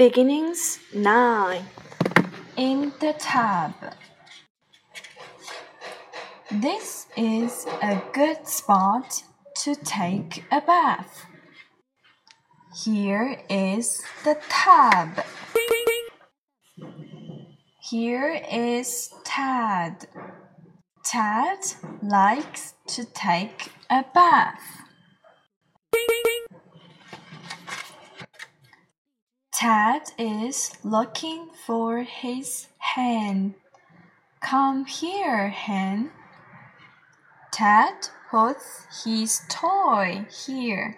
Beginnings 9. in the tub. This is a good spot to take a bath. Here is the tub. Here is Tad. Tad likes to take a bath. Tad is looking for his hen. Come here, hen. Tad puts his toy here.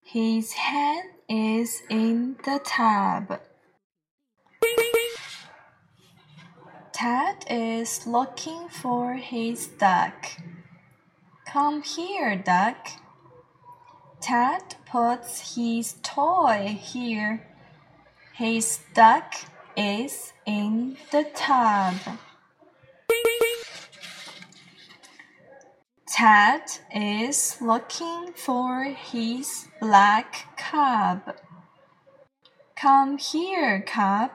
His hen is in the tub. Tad is looking for his duck. Come here, duck. Tad puts his toy here. His duck is in the tub. Ted is looking for his black cub. Come here, cub.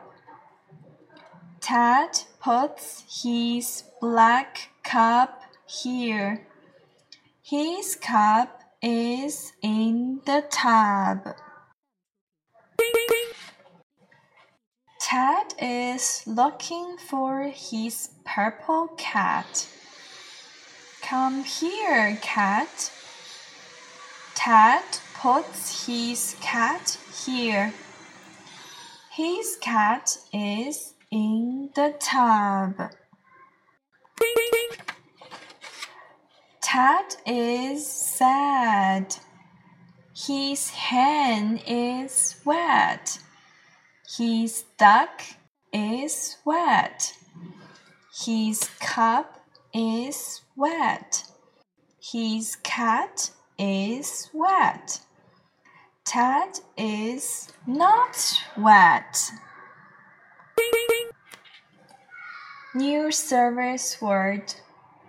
Ted puts his black cub here. His cub is in the tub. Is looking for his purple cat. Come here, cat. Tad puts his cat here. His cat is in the tub. Tad is sad. His hand is wet. His duck is wet. His cup is wet. His cat is wet. Ted is not wet. New service word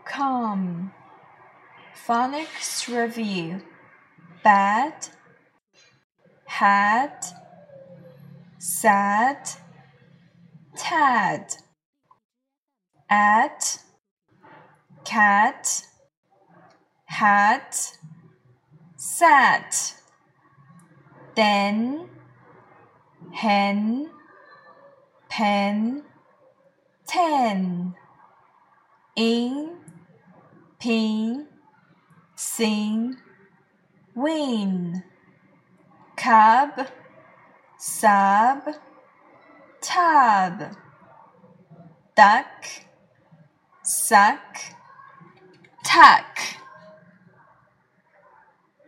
come. Phonics review bad, had, sad, tad, at, cat, hat, sat, then, hen, pen, ten, in, pin, sing, win, cub, sub, tub, duck, suck, tuck.